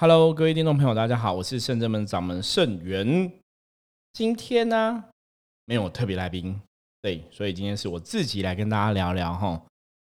Hello，各位听众朋友，大家好，我是圣正门掌门圣元。今天呢，没有特别来宾，对，所以今天是我自己来跟大家聊聊哈。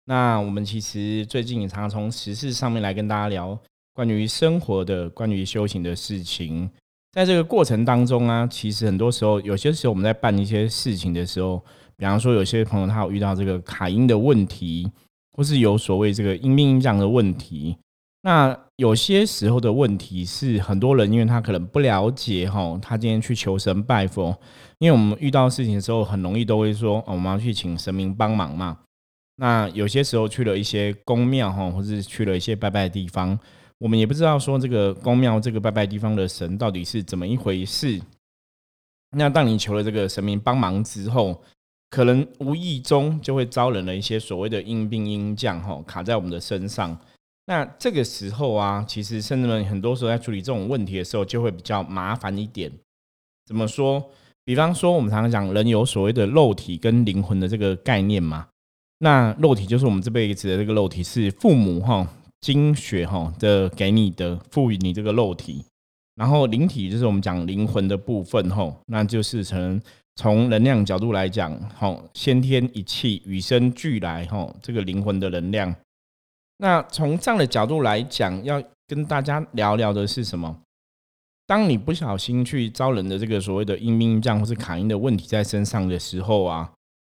那我们其实最近也常常从时事上面来跟大家聊关于生活的、关于修行的事情。在这个过程当中啊，其实很多时候，有些时候我们在办一些事情的时候，比方说有些朋友他有遇到这个卡音的问题，或是有所谓这个阴命阴降的问题。那有些时候的问题是，很多人因为他可能不了解哈，他今天去求神拜佛，因为我们遇到事情的时候，很容易都会说，哦我们要去请神明帮忙嘛。那有些时候去了一些宫庙哈，或是去了一些拜拜的地方，我们也不知道说这个宫庙这个拜拜地方的神到底是怎么一回事。那当你求了这个神明帮忙之后，可能无意中就会招惹了一些所谓的阴兵阴将哈，卡在我们的身上。那这个时候啊，其实甚至们很多时候在处理这种问题的时候，就会比较麻烦一点。怎么说？比方说，我们常常讲人有所谓的肉体跟灵魂的这个概念嘛。那肉体就是我们这辈子的这个肉体，是父母哈精血哈的给你的，赋予你这个肉体。然后灵体就是我们讲灵魂的部分哈，那就是从从能量角度来讲，哈先天一气与生俱来哈，这个灵魂的能量。那从这样的角度来讲，要跟大家聊聊的是什么？当你不小心去招人的这个所谓的阴兵将或是卡因的问题在身上的时候啊，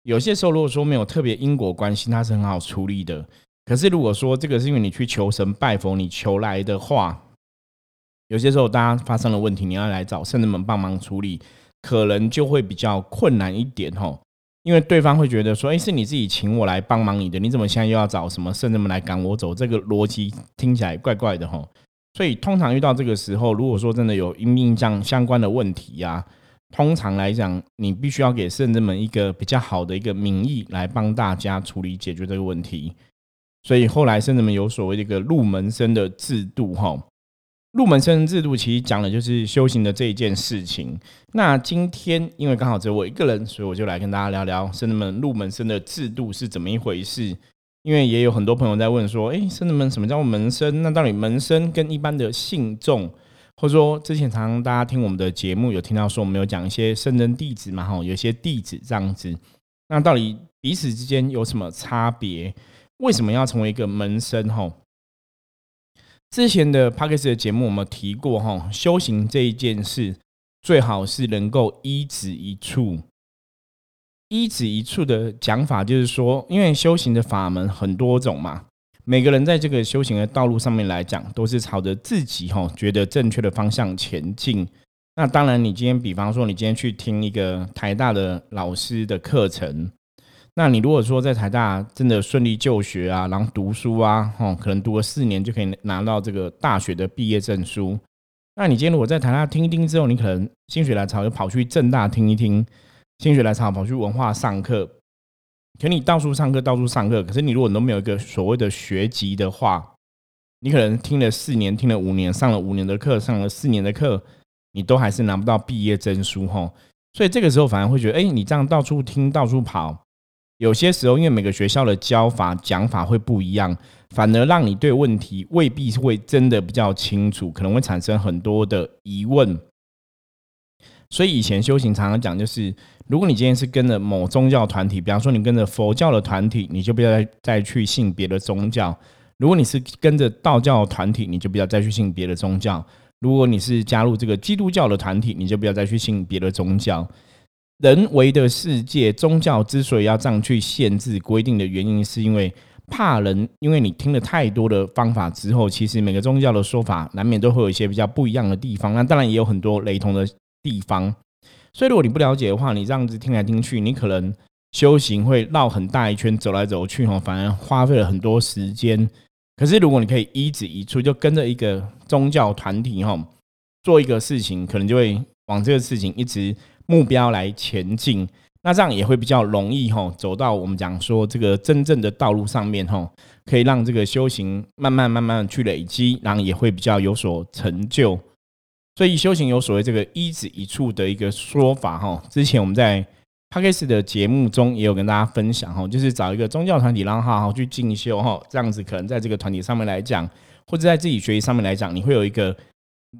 有些时候如果说没有特别因果关系，它是很好处理的。可是如果说这个是因为你去求神拜佛，你求来的话，有些时候大家发生了问题，你要来找圣人们帮忙处理，可能就会比较困难一点吼。因为对方会觉得说：“哎，是你自己请我来帮忙你的，你怎么现在又要找什么圣人们来赶我走？这个逻辑听起来怪怪的哈。”所以通常遇到这个时候，如果说真的有因命相相关的问题呀，通常来讲，你必须要给圣人们一个比较好的一个名义来帮大家处理解决这个问题。所以后来圣人们有所谓的一个入门生的制度哈。入门生制度其实讲的就是修行的这一件事情。那今天因为刚好只有我一个人，所以我就来跟大家聊聊生人们入门生的制度是怎么一回事。因为也有很多朋友在问说：“哎，生人们什么叫门生？那到底门生跟一般的信众，或者说之前常常大家听我们的节目有听到说我们有讲一些圣人弟子嘛？哈，有些弟子这样子。那到底彼此之间有什么差别？为什么要成为一个门生？哈？”之前的 p a c k e s 的节目，我们提过哈，修行这一件事，最好是能够一指一处。一指一处的讲法，就是说，因为修行的法门很多种嘛，每个人在这个修行的道路上面来讲，都是朝着自己哈觉得正确的方向前进。那当然，你今天比方说，你今天去听一个台大的老师的课程。那你如果说在台大真的顺利就学啊，然后读书啊，吼，可能读了四年就可以拿到这个大学的毕业证书。那你今天如果在台大听一听之后，你可能心血来潮就跑去正大听一听，心血来潮跑去文化上课。可你到处上课，到处上课，可是你如果都没有一个所谓的学籍的话，你可能听了四年，听了五年，上了五年的课，上了四年的课，你都还是拿不到毕业证书，吼。所以这个时候反而会觉得，哎，你这样到处听，到处跑。有些时候，因为每个学校的教法讲法会不一样，反而让你对问题未必会真的比较清楚，可能会产生很多的疑问。所以以前修行常常讲，就是如果你今天是跟着某宗教团体，比方说你跟着佛教的团体，你就不要再再去信别的宗教；如果你是跟着道教团体，你就不要再去信别的宗教；如果你是加入这个基督教的团体，你就不要再去信别的宗教。人为的世界，宗教之所以要这样去限制规定的原因，是因为怕人。因为你听了太多的方法之后，其实每个宗教的说法难免都会有一些比较不一样的地方。那当然也有很多雷同的地方。所以如果你不了解的话，你这样子听来听去，你可能修行会绕很大一圈，走来走去哈，反而花费了很多时间。可是如果你可以一指一处，就跟着一个宗教团体哈，做一个事情，可能就会往这个事情一直。目标来前进，那这样也会比较容易哈，走到我们讲说这个真正的道路上面哈，可以让这个修行慢慢慢慢去累积，然后也会比较有所成就。所以修行有所谓这个一指一处的一个说法哈。之前我们在 p a k 斯的节目中也有跟大家分享哈，就是找一个宗教团体，然后好好去进修哈，这样子可能在这个团体上面来讲，或者在自己学习上面来讲，你会有一个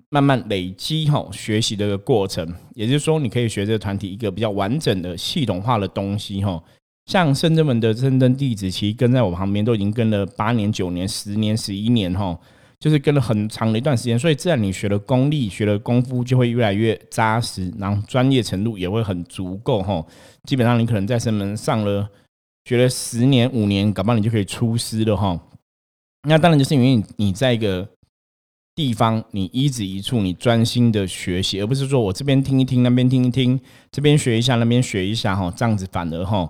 慢慢累积哈学习的一个过程。也就是说，你可以学这个团体一个比较完整的系统化的东西哈。像深圳门的深圳弟子，其实跟在我旁边都已经跟了八年、九年、十年、十一年哈，就是跟了很长的一段时间，所以自然你学的功力、学的功夫就会越来越扎实，然后专业程度也会很足够哈。基本上你可能在深门上了学了十年、五年，搞不好你就可以出师了哈。那当然就是因为你在一个地方，你一指一处，你专心的学习，而不是说我这边听一听，那边听一听，这边学一下，那边学一下哈，这样子反而哈。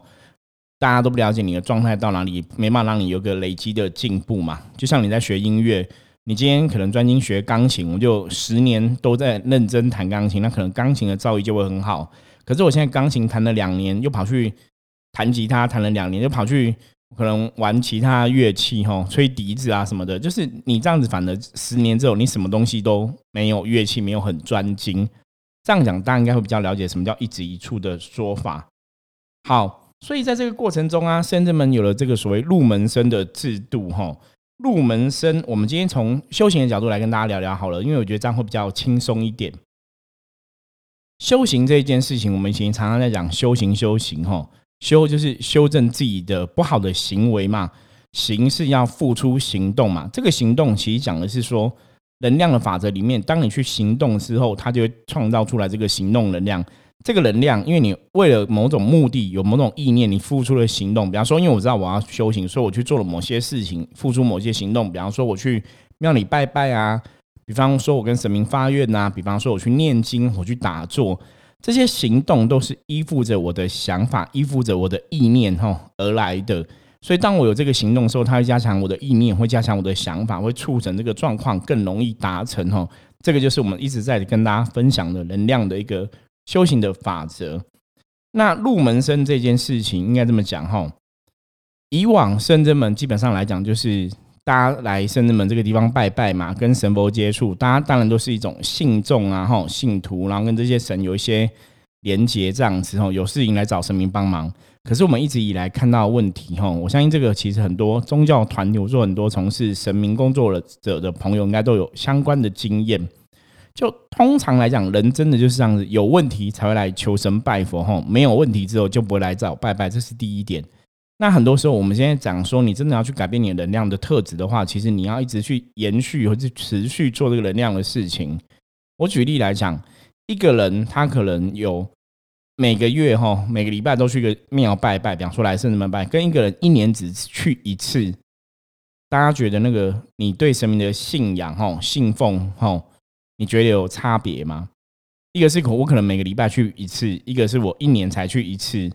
大家都不了解你的状态到哪里，没办法让你有个累积的进步嘛。就像你在学音乐，你今天可能专心学钢琴，我就十年都在认真弹钢琴，那可能钢琴的造诣就会很好。可是我现在钢琴弹了两年，又跑去弹吉他，弹了两年，又跑去可能玩其他乐器，哈，吹笛子啊什么的。就是你这样子，反而十年之后，你什么东西都没有，乐器没有很专精。这样讲，大家应该会比较了解什么叫一指一处的说法。好。所以在这个过程中啊，深圳们有了这个所谓入门生的制度哈。入门生，我们今天从修行的角度来跟大家聊聊好了，因为我觉得这样会比较轻松一点。修行这一件事情，我们以前常常在讲修行，修行哈，修就是修正自己的不好的行为嘛，行是要付出行动嘛。这个行动其实讲的是说，能量的法则里面，当你去行动之后，它就会创造出来这个行动能量。这个能量，因为你为了某种目的，有某种意念，你付出了行动。比方说，因为我知道我要修行，所以我去做了某些事情，付出某些行动。比方说，我去庙里拜拜啊；比方说，我跟神明发愿呐；比方说，我去念经，我去打坐，这些行动都是依附着我的想法，依附着我的意念哈而来的。所以，当我有这个行动的时候，它会加强我的意念，会加强我的想法，会促成这个状况更容易达成哈。这个就是我们一直在跟大家分享的能量的一个。修行的法则，那入门生这件事情应该这么讲哈。以往圣真门基本上来讲，就是大家来圣真门这个地方拜拜嘛，跟神佛接触，大家当然都是一种信众啊，吼，信徒，然后跟这些神有一些连结这样子，吼，有事情来找神明帮忙。可是我们一直以来看到问题，吼，我相信这个其实很多宗教团体，或者很多从事神明工作者的朋友，应该都有相关的经验。就通常来讲，人真的就是这样子，有问题才会来求神拜佛吼，没有问题之后就不会来找拜拜，这是第一点。那很多时候，我们现在讲说，你真的要去改变你的能量的特质的话，其实你要一直去延续或者持续做这个能量的事情。我举例来讲，一个人他可能有每个月哈，每个礼拜都去个庙拜拜，比方说来圣门拜，跟一个人一年只去一次，大家觉得那个你对神明的信仰哈、信奉哈。你觉得有差别吗？一个是我可能每个礼拜去一次，一个是我一年才去一次。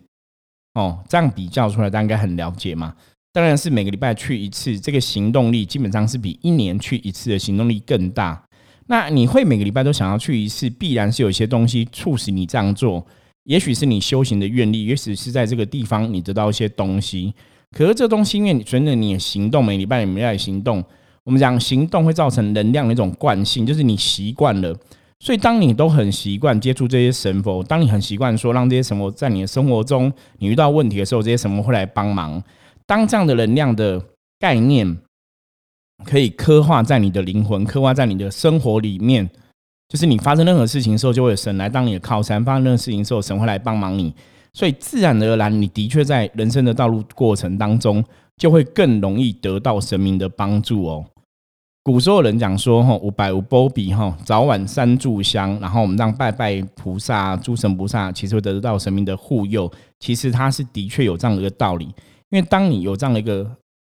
哦，这样比较出来，大家应该很了解嘛。当然是每个礼拜去一次，这个行动力基本上是比一年去一次的行动力更大。那你会每个礼拜都想要去一次，必然是有一些东西促使你这样做。也许是你修行的愿力，也许是在这个地方你得到一些东西。可是这东西，因为你随着你的行动，每礼拜你们要行动。我们讲行动会造成能量的一种惯性，就是你习惯了，所以当你都很习惯接触这些神佛，当你很习惯说让这些神佛在你的生活中，你遇到问题的时候，这些神佛会来帮忙。当这样的能量的概念可以刻画在你的灵魂，刻画在你的生活里面，就是你发生任何事情的时候，就会有神来当你的靠山；发生任何事情的时候，神会来帮忙你。所以自然而然，你的确在人生的道路过程当中，就会更容易得到神明的帮助哦。古时候人讲说，哈，五百五波比哈，早晚三炷香，然后我们让拜拜菩萨、诸神菩萨，其实会得到神明的护佑。其实它是的确有这样的一个道理，因为当你有这样的一个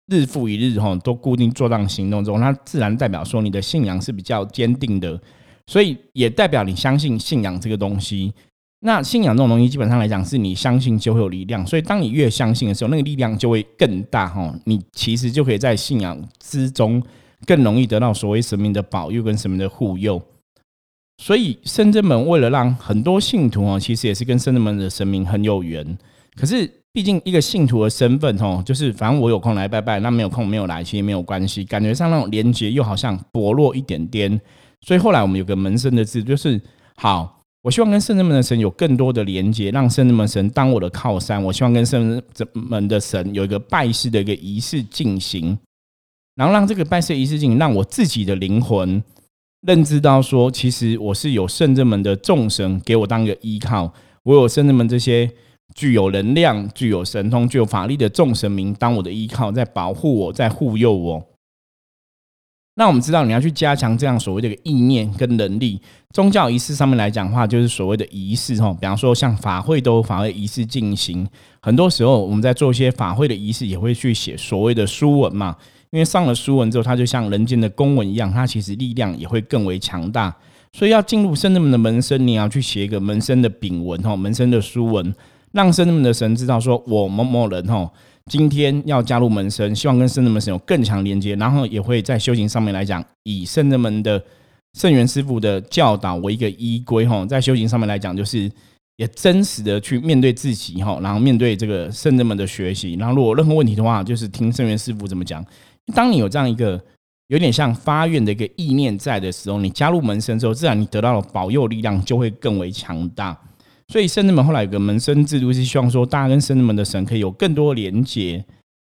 日复一日哈，都固定做这样行动中，它自然代表说你的信仰是比较坚定的，所以也代表你相信信仰这个东西。那信仰这种东西，基本上来讲，是你相信就会有力量，所以当你越相信的时候，那个力量就会更大哈。你其实就可以在信仰之中。更容易得到所谓神明的保佑跟神明的护佑，所以圣真门为了让很多信徒哦，其实也是跟圣真门的神明很有缘。可是毕竟一个信徒的身份哦，就是反正我有空来拜拜，那没有空没有来，其实没有关系。感觉上那种连接又好像薄弱一点点。所以后来我们有个门生的字，就是好，我希望跟圣真门的神有更多的连接，让圣真门神当我的靠山。我希望跟圣真门的神有一个拜师的一个仪式进行。然后让这个拜师仪式进行，让我自己的灵魂认知到说，其实我是有圣人们的众神给我当一个依靠，我有圣人们这些具有能量、具有神通、具有法力的众神明当我的依靠，在保护我，在护佑我。那我们知道，你要去加强这样所谓的意念跟能力，宗教仪式上面来讲的话，就是所谓的仪式哦。比方说，像法会都法会仪式进行，很多时候我们在做一些法会的仪式，也会去写所谓的书文嘛。因为上了书文之后，它就像人间的公文一样，它其实力量也会更为强大。所以要进入圣人们的门生，你要去写一个门生的禀文哦，门生的书文，让圣人们的神知道说，我某某人哦。今天要加入门生，希望跟圣人们神有更强连接，然后也会在修行上面来讲，以圣人们的圣元师傅的教导为一个依归哈，在修行上面来讲，就是也真实的去面对自己哈，然后面对这个圣人们的学习，然后如果任何问题的话，就是听圣元师傅怎么讲。当你有这样一个有点像发愿的一个意念在的时候，你加入门生之后，自然你得到了保佑力量就会更为强大。所以圣人们后来有个门生制度，是希望说大家跟圣人们的神可以有更多连接。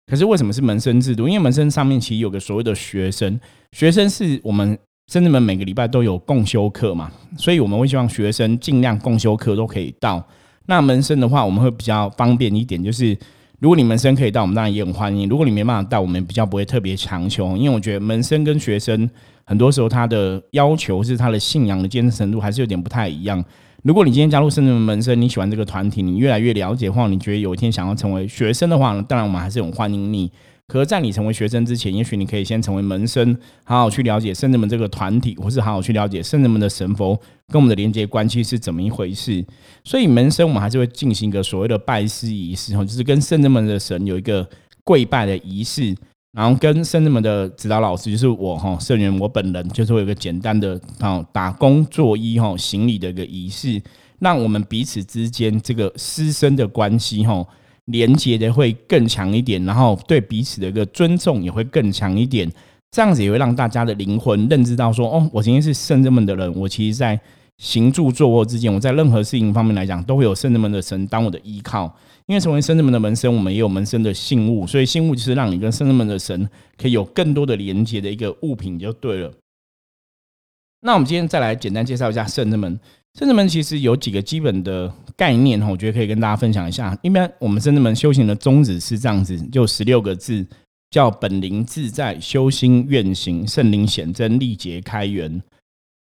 可是为什么是门生制度？因为门生上面其实有个所谓的学生，学生是我们圣人们每个礼拜都有共修课嘛，所以我们会希望学生尽量共修课都可以到。那门生的话，我们会比较方便一点，就是如果你门生可以到，我们当然也很欢迎；如果你没办法到，我们比较不会特别强求，因为我觉得门生跟学生很多时候他的要求是他的信仰的坚持程度还是有点不太一样。如果你今天加入圣人门生，你喜欢这个团体，你越来越了解或你觉得有一天想要成为学生的话，当然我们还是很欢迎你。可是，在你成为学生之前，也许你可以先成为门生，好好去了解圣人们这个团体，或是好好去了解圣人们的神佛跟我们的连接关系是怎么一回事。所以，门生我们还是会进行一个所谓的拜师仪式，哈，就是跟圣人们的神有一个跪拜的仪式。然后跟圣人们的指导老师就是我哈圣元我本人就是会有个简单的哈打工作揖哈行礼的一个仪式，让我们彼此之间这个师生的关系哈连接的会更强一点，然后对彼此的一个尊重也会更强一点，这样子也会让大家的灵魂认知到说哦，我今天是圣人们的人，我其实在行住坐卧之间，我在任何事情方面来讲都会有圣人们的神当我的依靠。因为成为圣人们的门生，我们也有门生的信物，所以信物就是让你跟圣人们的神可以有更多的连接的一个物品，就对了。那我们今天再来简单介绍一下圣人们。圣人们其实有几个基本的概念哈，我觉得可以跟大家分享一下。一般我们圣人们修行的宗旨是这样子，就十六个字，叫本灵自在，修心愿行，圣灵显真，力竭开源。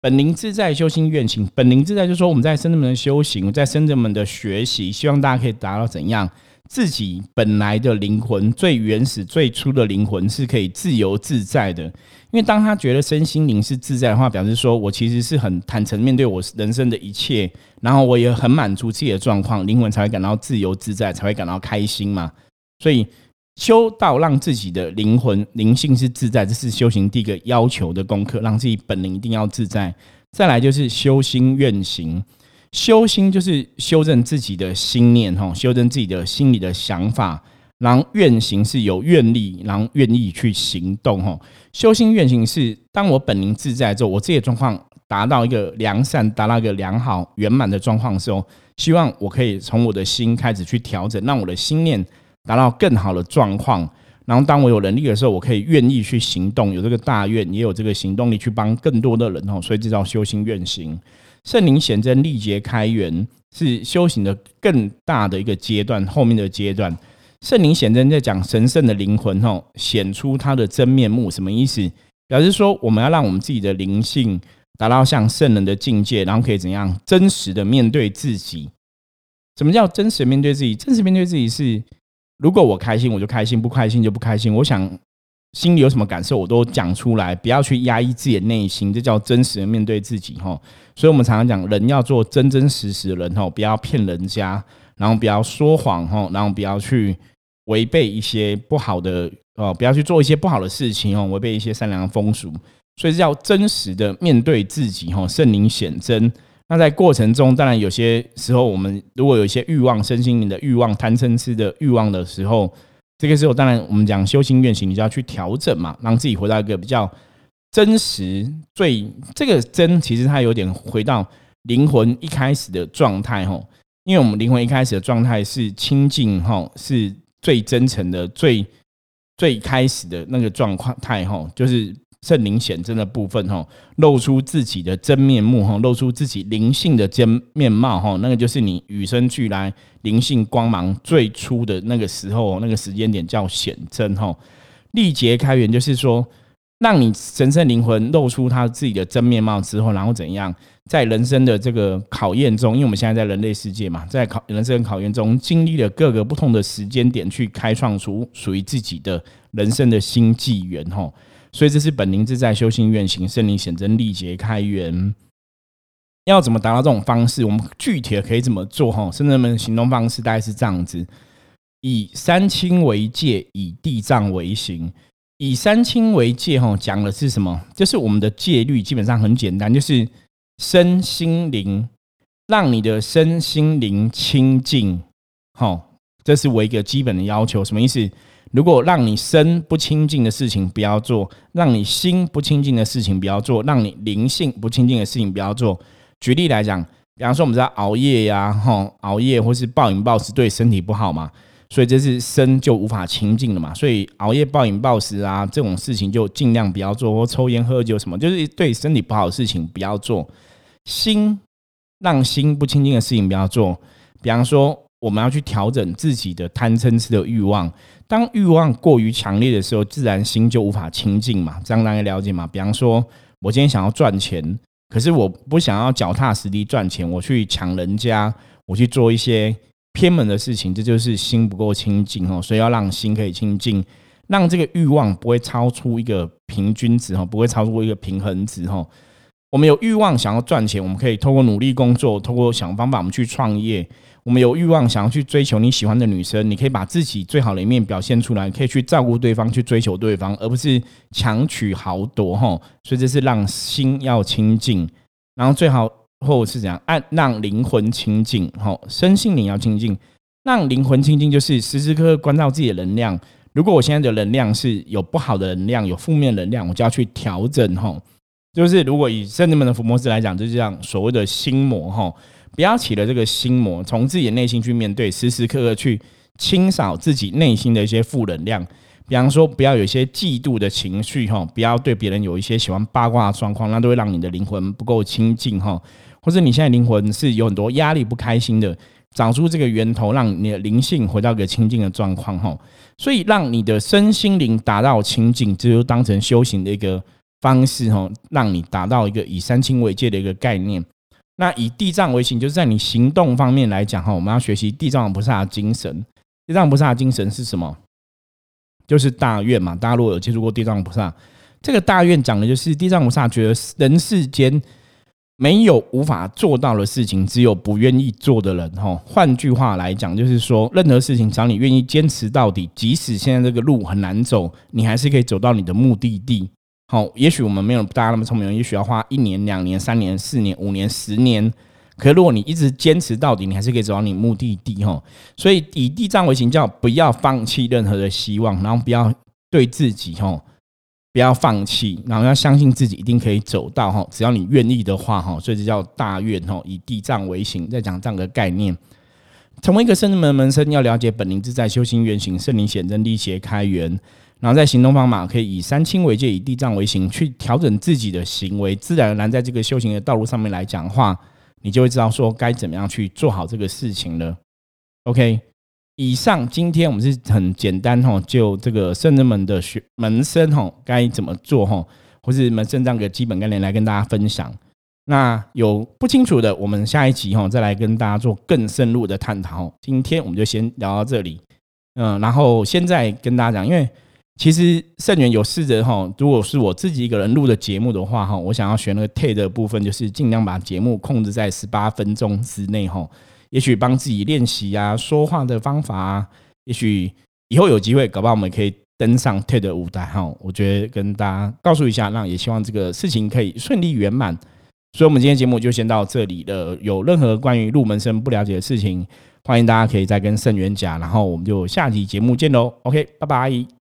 本灵自在，修心愿行。本灵自在，就是说我们在深圳们的修行，在深圳门的学习，希望大家可以达到怎样？自己本来的灵魂最原始、最初的灵魂是可以自由自在的。因为当他觉得身心灵是自在的话，表示说我其实是很坦诚面对我人生的一切，然后我也很满足自己的状况，灵魂才会感到自由自在，才会感到开心嘛。所以。修道让自己的灵魂灵性是自在，这是修行第一个要求的功课，让自己本灵一定要自在。再来就是修心愿行，修心就是修正自己的心念，哈，修正自己的心里的想法。然后愿行是有愿力，然后愿意去行动，哈。修心愿行是当我本灵自在之后，我自己的状况达到一个良善、达到一个良好圆满的状况的时候，希望我可以从我的心开始去调整，让我的心念。达到更好的状况，然后当我有能力的时候，我可以愿意去行动，有这个大愿，也有这个行动力去帮更多的人哦。所以这叫修心愿行。圣灵显真，力竭开源，是修行的更大的一个阶段。后面的阶段，圣灵显真在讲神圣的灵魂哦，显出它的真面目，什么意思？表示说我们要让我们自己的灵性达到像圣人的境界，然后可以怎样真实的面对自己？什么叫真实面对自己？真实面对自己是。如果我开心，我就开心；不开心就不开心。我想心里有什么感受，我都讲出来，不要去压抑自己的内心，这叫真实的面对自己哈。所以，我们常常讲，人要做真真实实的人哈，不要骗人家，然后不要说谎哈，然后不要去违背一些不好的哦，不要去做一些不好的事情哦，违背一些善良的风俗。所以，叫真实的面对自己哈，圣灵显真。那在过程中，当然有些时候，我们如果有一些欲望、身心灵的欲望、贪嗔痴的欲望的时候，这个时候，当然我们讲修心愿行，你就要去调整嘛，让自己回到一个比较真实、最这个真，其实它有点回到灵魂一开始的状态吼，因为我们灵魂一开始的状态是清净吼，是最真诚的、最最开始的那个状况态吼，就是圣灵显真的部分哈，露出自己的真面目哈，露出自己灵性的真面貌哈，那个就是你与生俱来灵性光芒最初的那个时候，那个时间点叫显真哈。历劫开源就是说。让你神圣灵魂露出他自己的真面貌之后，然后怎样在人生的这个考验中？因为我们现在在人类世界嘛，在考人生考验中，经历了各个不同的时间点，去开创出属于自己的人生的新纪元。吼，所以这是本灵自在修行愿行圣灵显真力劫开源。要怎么达到这种方式？我们具体的可以怎么做？哈，圣人们行动方式大概是这样子：以三清为界，以地藏为行。以三清为戒，哈，讲的是什么？就是我们的戒律基本上很简单，就是身心灵，让你的身心灵清净，哈，这是我一个基本的要求。什么意思？如果让你身不清净的事情不要做，让你心不清净的事情不要做，让你灵性不清净的事情不要做。举例来讲，比方说我们在熬夜呀，哈，熬夜或是暴饮暴食对身体不好嘛。所以这是身就无法清净了嘛，所以熬夜暴饮暴食啊这种事情就尽量不要做，或抽烟喝酒什么，就是对身体不好的事情不要做。心让心不清净的事情不要做，比方说我们要去调整自己的贪嗔痴的欲望，当欲望过于强烈的时候，自然心就无法清净嘛。这样大家了解吗？比方说我今天想要赚钱，可是我不想要脚踏实地赚钱，我去抢人家，我去做一些。偏门的事情，这就是心不够清净哦，所以要让心可以清净，让这个欲望不会超出一个平均值哈，不会超出一个平衡值哈。我们有欲望想要赚钱，我们可以透过努力工作，透过想方法我们去创业。我们有欲望想要去追求你喜欢的女生，你可以把自己最好的一面表现出来，可以去照顾对方，去追求对方，而不是强取豪夺哈。所以这是让心要清净，然后最好。或是怎样按让灵魂清净，吼，身心灵要清净，让灵魂清净，就是时时刻刻关照自己的能量。如果我现在的能量是有不好的能量，有负面能量，我就要去调整，吼。就是如果以圣人们的伏魔师来讲，就是这样所谓的心魔，吼，不要起了这个心魔，从自己的内心去面对，时时刻刻去清扫自己内心的一些负能量。比方说，不要有一些嫉妒的情绪，哈，不要对别人有一些喜欢八卦的状况，那都会让你的灵魂不够清净，哈。或者你现在灵魂是有很多压力、不开心的，找出这个源头，让你的灵性回到一个清净的状况，哈。所以让你的身心灵达到清净，这就当成修行的一个方式，哈，让你达到一个以三清为界的一个概念。那以地藏为行，就是在你行动方面来讲，哈，我们要学习地藏菩萨精神。地藏菩萨精神是什么？就是大愿嘛。大家如果有接触过地藏菩萨，这个大愿讲的就是地藏菩萨觉得人世间。没有无法做到的事情，只有不愿意做的人。哈，换句话来讲，就是说，任何事情只要你愿意坚持到底，即使现在这个路很难走，你还是可以走到你的目的地。好，也许我们没有大家那么聪明，也许要花一年、两年、三年、四年、五年、十年。可如果你一直坚持到底，你还是可以走到你目的地。哈，所以以地藏为行，叫不要放弃任何的希望，然后不要对自己，哈。不要放弃，然后要相信自己一定可以走到哈，只要你愿意的话哈，所以这叫大愿哈，以地藏为行，在讲这样的概念。成为一个圣人门门生，要了解本灵自在修行原型，圣灵显真力邪开源，然后在行动方法可以以三清为界，以地藏为行，去调整自己的行为，自然而然在这个修行的道路上面来讲话，你就会知道说该怎么样去做好这个事情了。OK。以上，今天我们是很简单哈，就这个圣人们的学门生哈，该怎么做哈，或是门生这样的基本概念来跟大家分享。那有不清楚的，我们下一集哈再来跟大家做更深入的探讨。今天我们就先聊到这里，嗯，然后现在跟大家讲，因为其实盛元有试着哈，如果是我自己一个人录的节目的话哈，我想要选那个 T 的部分，就是尽量把节目控制在十八分钟之内哈。也许帮自己练习啊，说话的方法啊，也许以后有机会，搞不好我们可以登上 TED 舞台哈。我觉得跟大家告诉一下，那也希望这个事情可以顺利圆满。所以，我们今天节目就先到这里了。有任何关于入门生不了解的事情，欢迎大家可以再跟盛元讲，然后我们就下集节目见喽。OK，拜拜。